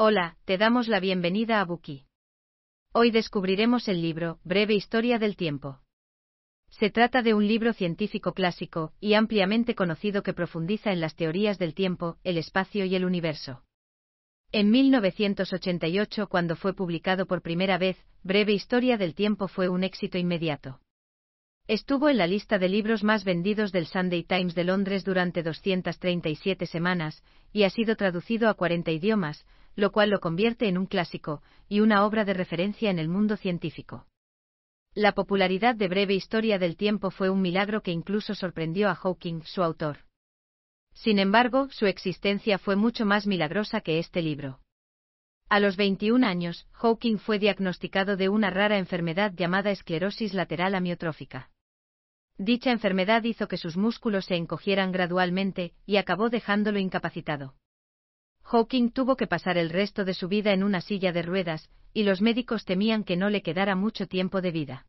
Hola, te damos la bienvenida a Buki. Hoy descubriremos el libro, Breve Historia del Tiempo. Se trata de un libro científico clásico, y ampliamente conocido que profundiza en las teorías del tiempo, el espacio y el universo. En 1988, cuando fue publicado por primera vez, Breve Historia del Tiempo fue un éxito inmediato. Estuvo en la lista de libros más vendidos del Sunday Times de Londres durante 237 semanas, y ha sido traducido a 40 idiomas, lo cual lo convierte en un clásico, y una obra de referencia en el mundo científico. La popularidad de Breve Historia del Tiempo fue un milagro que incluso sorprendió a Hawking, su autor. Sin embargo, su existencia fue mucho más milagrosa que este libro. A los 21 años, Hawking fue diagnosticado de una rara enfermedad llamada esclerosis lateral amiotrófica. Dicha enfermedad hizo que sus músculos se encogieran gradualmente, y acabó dejándolo incapacitado. Hawking tuvo que pasar el resto de su vida en una silla de ruedas, y los médicos temían que no le quedara mucho tiempo de vida.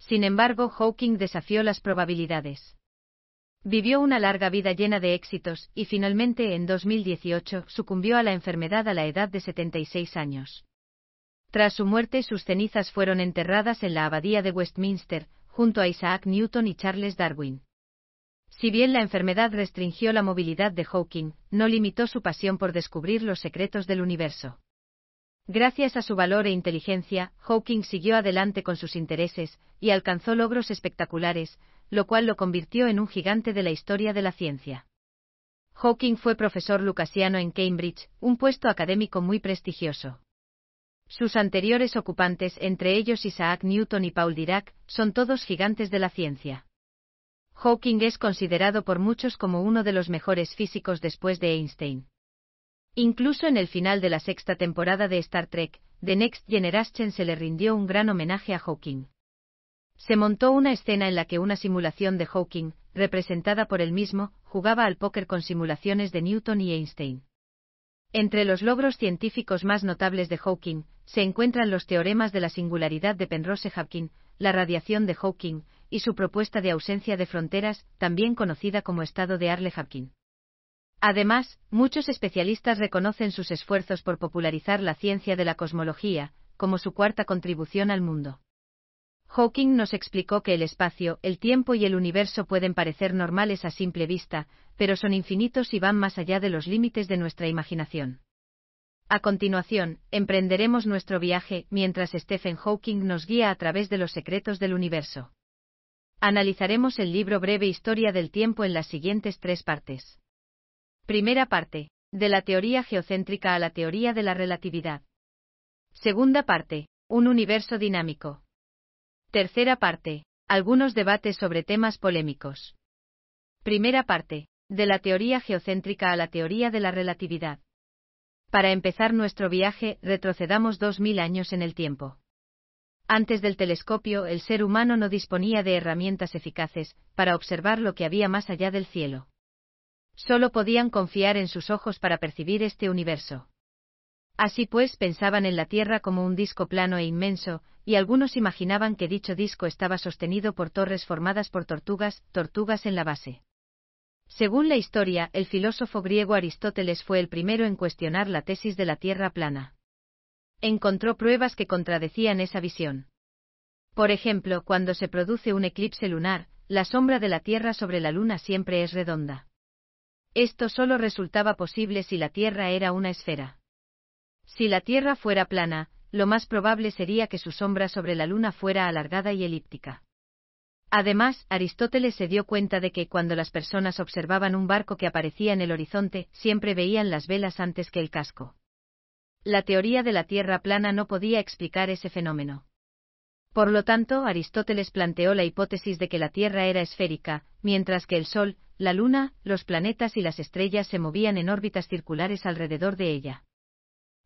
Sin embargo, Hawking desafió las probabilidades. Vivió una larga vida llena de éxitos, y finalmente en 2018 sucumbió a la enfermedad a la edad de 76 años. Tras su muerte, sus cenizas fueron enterradas en la abadía de Westminster, junto a Isaac Newton y Charles Darwin. Si bien la enfermedad restringió la movilidad de Hawking, no limitó su pasión por descubrir los secretos del universo. Gracias a su valor e inteligencia, Hawking siguió adelante con sus intereses, y alcanzó logros espectaculares, lo cual lo convirtió en un gigante de la historia de la ciencia. Hawking fue profesor lucasiano en Cambridge, un puesto académico muy prestigioso. Sus anteriores ocupantes, entre ellos Isaac Newton y Paul Dirac, son todos gigantes de la ciencia. Hawking es considerado por muchos como uno de los mejores físicos después de Einstein. Incluso en el final de la sexta temporada de Star Trek, The Next Generation se le rindió un gran homenaje a Hawking. Se montó una escena en la que una simulación de Hawking, representada por él mismo, jugaba al póker con simulaciones de Newton y Einstein. Entre los logros científicos más notables de Hawking, se encuentran los teoremas de la singularidad de Penrose-Hawking, la radiación de Hawking, y su propuesta de ausencia de fronteras, también conocida como estado de Arle-Hawking. Además, muchos especialistas reconocen sus esfuerzos por popularizar la ciencia de la cosmología, como su cuarta contribución al mundo. Hawking nos explicó que el espacio, el tiempo y el universo pueden parecer normales a simple vista, pero son infinitos y van más allá de los límites de nuestra imaginación. A continuación, emprenderemos nuestro viaje mientras Stephen Hawking nos guía a través de los secretos del universo. Analizaremos el libro Breve Historia del Tiempo en las siguientes tres partes. Primera parte, de la teoría geocéntrica a la teoría de la relatividad. Segunda parte, un universo dinámico. Tercera parte, algunos debates sobre temas polémicos. Primera parte, de la teoría geocéntrica a la teoría de la relatividad. Para empezar nuestro viaje, retrocedamos dos mil años en el tiempo. Antes del telescopio, el ser humano no disponía de herramientas eficaces para observar lo que había más allá del cielo. Solo podían confiar en sus ojos para percibir este universo. Así pues, pensaban en la Tierra como un disco plano e inmenso, y algunos imaginaban que dicho disco estaba sostenido por torres formadas por tortugas, tortugas en la base. Según la historia, el filósofo griego Aristóteles fue el primero en cuestionar la tesis de la Tierra plana. Encontró pruebas que contradecían esa visión. Por ejemplo, cuando se produce un eclipse lunar, la sombra de la Tierra sobre la Luna siempre es redonda. Esto solo resultaba posible si la Tierra era una esfera. Si la Tierra fuera plana, lo más probable sería que su sombra sobre la Luna fuera alargada y elíptica. Además, Aristóteles se dio cuenta de que cuando las personas observaban un barco que aparecía en el horizonte, siempre veían las velas antes que el casco. La teoría de la Tierra plana no podía explicar ese fenómeno. Por lo tanto, Aristóteles planteó la hipótesis de que la Tierra era esférica, mientras que el Sol, la Luna, los planetas y las estrellas se movían en órbitas circulares alrededor de ella.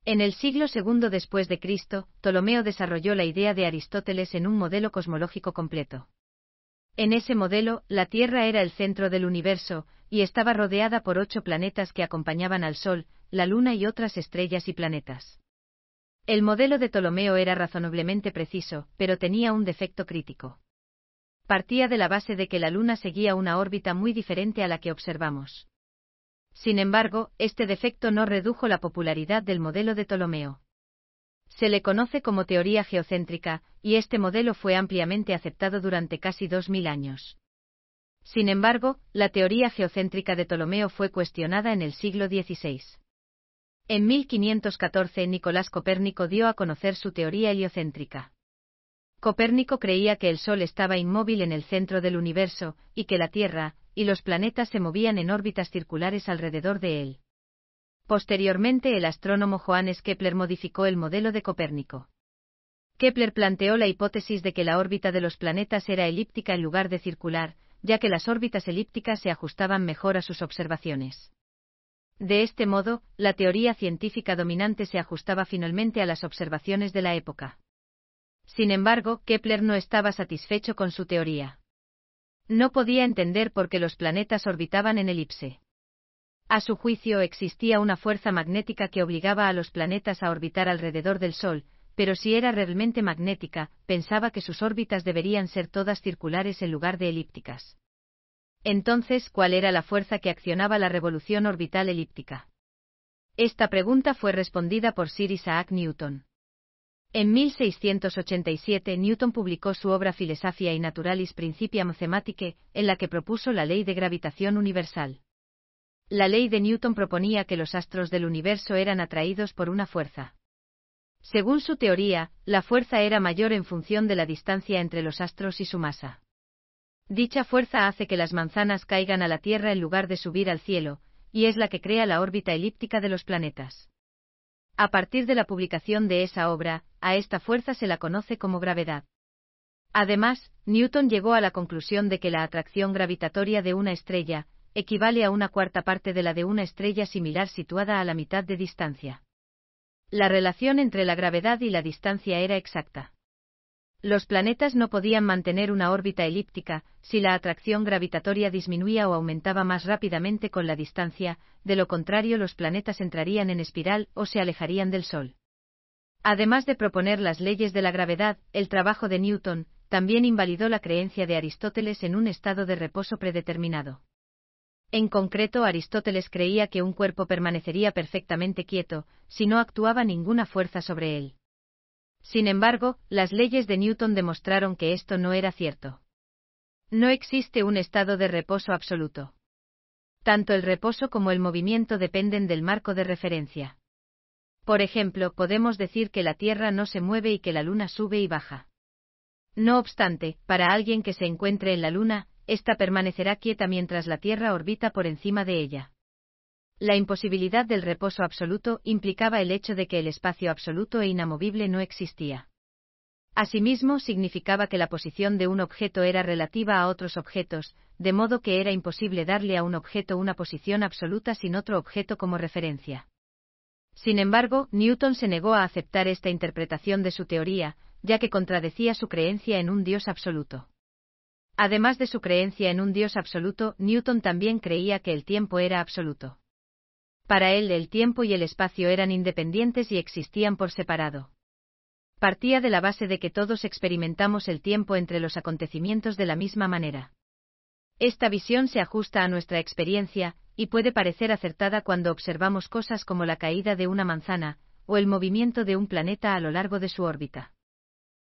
En el siglo II después de Cristo, Ptolomeo desarrolló la idea de Aristóteles en un modelo cosmológico completo. En ese modelo, la Tierra era el centro del universo, y estaba rodeada por ocho planetas que acompañaban al Sol, la Luna y otras estrellas y planetas. El modelo de Ptolomeo era razonablemente preciso, pero tenía un defecto crítico. Partía de la base de que la Luna seguía una órbita muy diferente a la que observamos. Sin embargo, este defecto no redujo la popularidad del modelo de Ptolomeo. Se le conoce como teoría geocéntrica, y este modelo fue ampliamente aceptado durante casi dos mil años. Sin embargo, la teoría geocéntrica de Ptolomeo fue cuestionada en el siglo XVI. En 1514 Nicolás Copérnico dio a conocer su teoría heliocéntrica. Copérnico creía que el Sol estaba inmóvil en el centro del universo, y que la Tierra, y los planetas se movían en órbitas circulares alrededor de él. Posteriormente el astrónomo Johannes Kepler modificó el modelo de Copérnico. Kepler planteó la hipótesis de que la órbita de los planetas era elíptica en lugar de circular, ya que las órbitas elípticas se ajustaban mejor a sus observaciones. De este modo, la teoría científica dominante se ajustaba finalmente a las observaciones de la época. Sin embargo, Kepler no estaba satisfecho con su teoría. No podía entender por qué los planetas orbitaban en elipse. A su juicio existía una fuerza magnética que obligaba a los planetas a orbitar alrededor del Sol, pero si era realmente magnética, pensaba que sus órbitas deberían ser todas circulares en lugar de elípticas. Entonces, ¿cuál era la fuerza que accionaba la revolución orbital elíptica? Esta pregunta fue respondida por Sir Isaac Newton. En 1687 Newton publicó su obra Philosophiae Naturalis Principia Mathematicae, en la que propuso la ley de gravitación universal. La ley de Newton proponía que los astros del universo eran atraídos por una fuerza. Según su teoría, la fuerza era mayor en función de la distancia entre los astros y su masa. Dicha fuerza hace que las manzanas caigan a la Tierra en lugar de subir al cielo, y es la que crea la órbita elíptica de los planetas. A partir de la publicación de esa obra, a esta fuerza se la conoce como gravedad. Además, Newton llegó a la conclusión de que la atracción gravitatoria de una estrella equivale a una cuarta parte de la de una estrella similar situada a la mitad de distancia. La relación entre la gravedad y la distancia era exacta. Los planetas no podían mantener una órbita elíptica si la atracción gravitatoria disminuía o aumentaba más rápidamente con la distancia, de lo contrario los planetas entrarían en espiral o se alejarían del Sol. Además de proponer las leyes de la gravedad, el trabajo de Newton también invalidó la creencia de Aristóteles en un estado de reposo predeterminado. En concreto, Aristóteles creía que un cuerpo permanecería perfectamente quieto si no actuaba ninguna fuerza sobre él. Sin embargo, las leyes de Newton demostraron que esto no era cierto. No existe un estado de reposo absoluto. Tanto el reposo como el movimiento dependen del marco de referencia. Por ejemplo, podemos decir que la Tierra no se mueve y que la Luna sube y baja. No obstante, para alguien que se encuentre en la Luna, ésta permanecerá quieta mientras la Tierra orbita por encima de ella. La imposibilidad del reposo absoluto implicaba el hecho de que el espacio absoluto e inamovible no existía. Asimismo, significaba que la posición de un objeto era relativa a otros objetos, de modo que era imposible darle a un objeto una posición absoluta sin otro objeto como referencia. Sin embargo, Newton se negó a aceptar esta interpretación de su teoría, ya que contradecía su creencia en un Dios absoluto. Además de su creencia en un Dios absoluto, Newton también creía que el tiempo era absoluto. Para él el tiempo y el espacio eran independientes y existían por separado. Partía de la base de que todos experimentamos el tiempo entre los acontecimientos de la misma manera. Esta visión se ajusta a nuestra experiencia, y puede parecer acertada cuando observamos cosas como la caída de una manzana, o el movimiento de un planeta a lo largo de su órbita.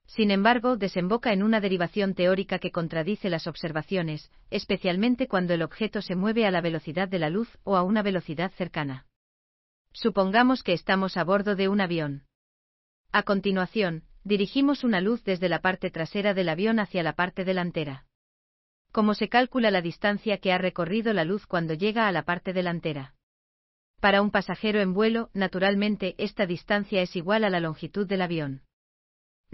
Sin embargo, desemboca en una derivación teórica que contradice las observaciones, especialmente cuando el objeto se mueve a la velocidad de la luz o a una velocidad cercana. Supongamos que estamos a bordo de un avión. A continuación, dirigimos una luz desde la parte trasera del avión hacia la parte delantera. ¿Cómo se calcula la distancia que ha recorrido la luz cuando llega a la parte delantera? Para un pasajero en vuelo, naturalmente, esta distancia es igual a la longitud del avión.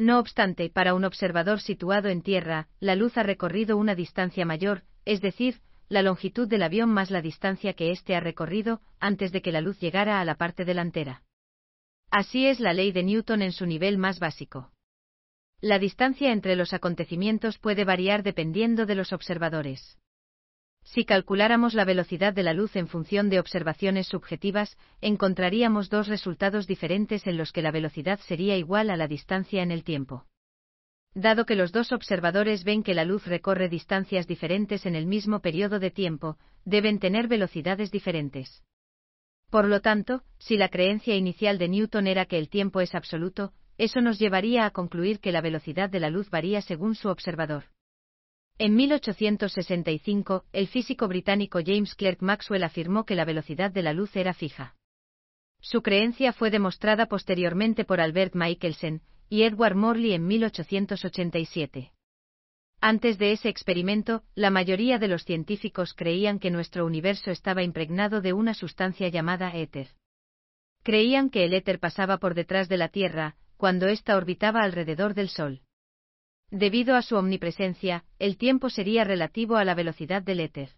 No obstante, para un observador situado en tierra, la luz ha recorrido una distancia mayor, es decir, la longitud del avión más la distancia que éste ha recorrido, antes de que la luz llegara a la parte delantera. Así es la ley de Newton en su nivel más básico. La distancia entre los acontecimientos puede variar dependiendo de los observadores. Si calculáramos la velocidad de la luz en función de observaciones subjetivas, encontraríamos dos resultados diferentes en los que la velocidad sería igual a la distancia en el tiempo. Dado que los dos observadores ven que la luz recorre distancias diferentes en el mismo periodo de tiempo, deben tener velocidades diferentes. Por lo tanto, si la creencia inicial de Newton era que el tiempo es absoluto, eso nos llevaría a concluir que la velocidad de la luz varía según su observador. En 1865, el físico británico James Clerk Maxwell afirmó que la velocidad de la luz era fija. Su creencia fue demostrada posteriormente por Albert Michelson y Edward Morley en 1887. Antes de ese experimento, la mayoría de los científicos creían que nuestro universo estaba impregnado de una sustancia llamada éter. Creían que el éter pasaba por detrás de la Tierra, cuando ésta orbitaba alrededor del Sol. Debido a su omnipresencia, el tiempo sería relativo a la velocidad del éter.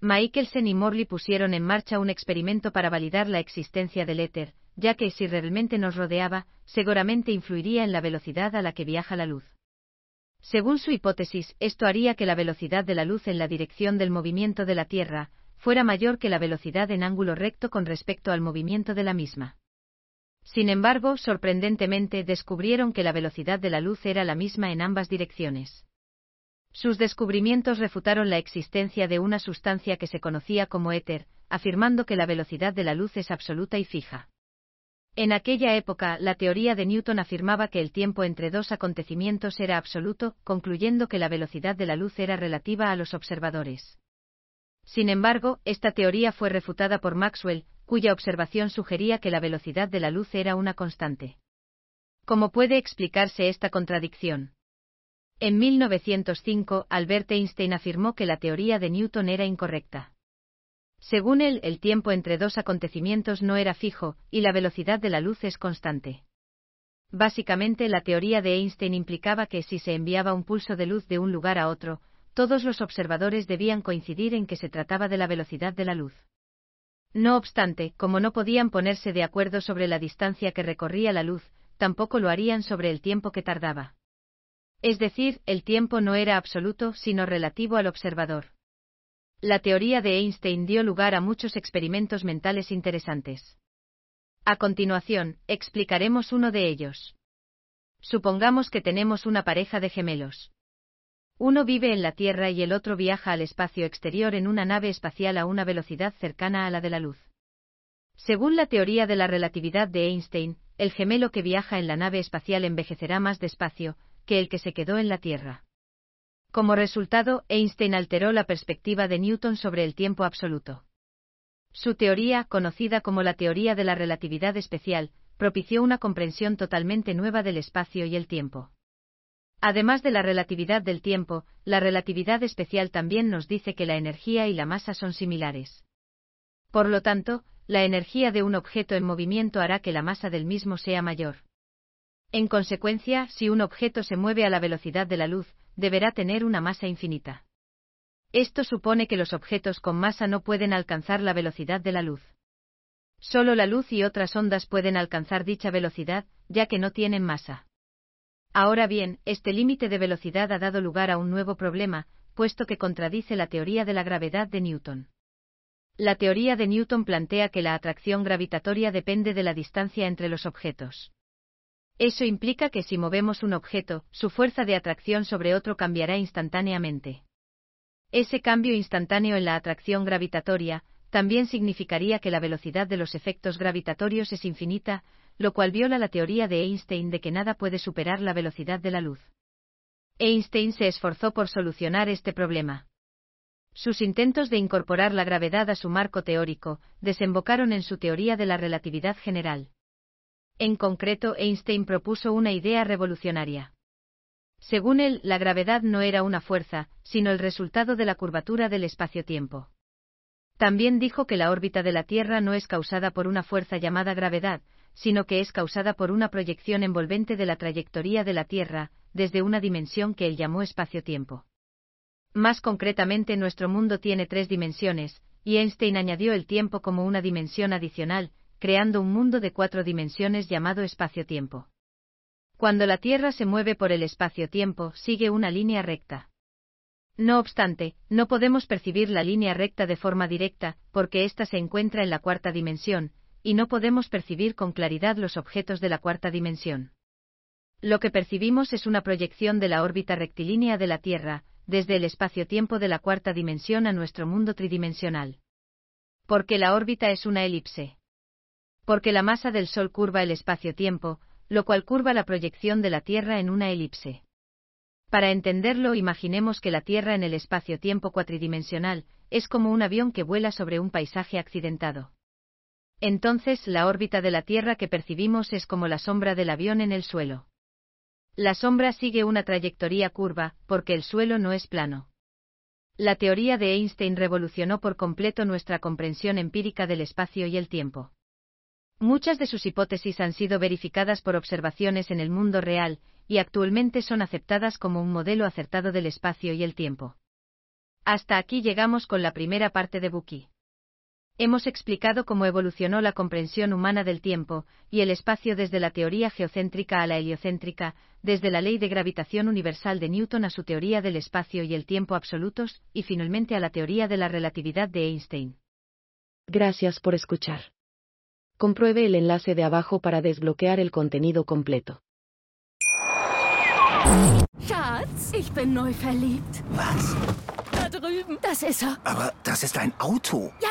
Michelson y Morley pusieron en marcha un experimento para validar la existencia del éter, ya que si realmente nos rodeaba, seguramente influiría en la velocidad a la que viaja la luz. Según su hipótesis, esto haría que la velocidad de la luz en la dirección del movimiento de la Tierra fuera mayor que la velocidad en ángulo recto con respecto al movimiento de la misma. Sin embargo, sorprendentemente descubrieron que la velocidad de la luz era la misma en ambas direcciones. Sus descubrimientos refutaron la existencia de una sustancia que se conocía como éter, afirmando que la velocidad de la luz es absoluta y fija. En aquella época, la teoría de Newton afirmaba que el tiempo entre dos acontecimientos era absoluto, concluyendo que la velocidad de la luz era relativa a los observadores. Sin embargo, esta teoría fue refutada por Maxwell, cuya observación sugería que la velocidad de la luz era una constante. ¿Cómo puede explicarse esta contradicción? En 1905, Albert Einstein afirmó que la teoría de Newton era incorrecta. Según él, el tiempo entre dos acontecimientos no era fijo, y la velocidad de la luz es constante. Básicamente, la teoría de Einstein implicaba que si se enviaba un pulso de luz de un lugar a otro, todos los observadores debían coincidir en que se trataba de la velocidad de la luz. No obstante, como no podían ponerse de acuerdo sobre la distancia que recorría la luz, tampoco lo harían sobre el tiempo que tardaba. Es decir, el tiempo no era absoluto, sino relativo al observador. La teoría de Einstein dio lugar a muchos experimentos mentales interesantes. A continuación, explicaremos uno de ellos. Supongamos que tenemos una pareja de gemelos. Uno vive en la Tierra y el otro viaja al espacio exterior en una nave espacial a una velocidad cercana a la de la luz. Según la teoría de la relatividad de Einstein, el gemelo que viaja en la nave espacial envejecerá más despacio que el que se quedó en la Tierra. Como resultado, Einstein alteró la perspectiva de Newton sobre el tiempo absoluto. Su teoría, conocida como la teoría de la relatividad especial, propició una comprensión totalmente nueva del espacio y el tiempo. Además de la relatividad del tiempo, la relatividad especial también nos dice que la energía y la masa son similares. Por lo tanto, la energía de un objeto en movimiento hará que la masa del mismo sea mayor. En consecuencia, si un objeto se mueve a la velocidad de la luz, deberá tener una masa infinita. Esto supone que los objetos con masa no pueden alcanzar la velocidad de la luz. Solo la luz y otras ondas pueden alcanzar dicha velocidad, ya que no tienen masa. Ahora bien, este límite de velocidad ha dado lugar a un nuevo problema, puesto que contradice la teoría de la gravedad de Newton. La teoría de Newton plantea que la atracción gravitatoria depende de la distancia entre los objetos. Eso implica que si movemos un objeto, su fuerza de atracción sobre otro cambiará instantáneamente. Ese cambio instantáneo en la atracción gravitatoria, también significaría que la velocidad de los efectos gravitatorios es infinita, lo cual viola la teoría de Einstein de que nada puede superar la velocidad de la luz. Einstein se esforzó por solucionar este problema. Sus intentos de incorporar la gravedad a su marco teórico desembocaron en su teoría de la relatividad general. En concreto, Einstein propuso una idea revolucionaria. Según él, la gravedad no era una fuerza, sino el resultado de la curvatura del espacio-tiempo. También dijo que la órbita de la Tierra no es causada por una fuerza llamada gravedad, sino que es causada por una proyección envolvente de la trayectoria de la Tierra, desde una dimensión que él llamó espacio-tiempo. Más concretamente, nuestro mundo tiene tres dimensiones, y Einstein añadió el tiempo como una dimensión adicional, creando un mundo de cuatro dimensiones llamado espacio-tiempo. Cuando la Tierra se mueve por el espacio-tiempo, sigue una línea recta. No obstante, no podemos percibir la línea recta de forma directa, porque ésta se encuentra en la cuarta dimensión, y no podemos percibir con claridad los objetos de la cuarta dimensión. Lo que percibimos es una proyección de la órbita rectilínea de la Tierra, desde el espacio-tiempo de la cuarta dimensión a nuestro mundo tridimensional. Porque la órbita es una elipse. Porque la masa del Sol curva el espacio-tiempo, lo cual curva la proyección de la Tierra en una elipse. Para entenderlo, imaginemos que la Tierra en el espacio-tiempo cuatridimensional es como un avión que vuela sobre un paisaje accidentado. Entonces, la órbita de la Tierra que percibimos es como la sombra del avión en el suelo. La sombra sigue una trayectoria curva, porque el suelo no es plano. La teoría de Einstein revolucionó por completo nuestra comprensión empírica del espacio y el tiempo. Muchas de sus hipótesis han sido verificadas por observaciones en el mundo real, y actualmente son aceptadas como un modelo acertado del espacio y el tiempo. Hasta aquí llegamos con la primera parte de Buki. Hemos explicado cómo evolucionó la comprensión humana del tiempo y el espacio desde la teoría geocéntrica a la heliocéntrica, desde la ley de gravitación universal de Newton a su teoría del espacio y el tiempo absolutos, y finalmente a la teoría de la relatividad de Einstein. Gracias por escuchar. Compruebe el enlace de abajo para desbloquear el contenido completo. Schatz, ich bin neu verliebt. Was? Da drüben. Das ist er. Aber das ist ein Auto. Ja,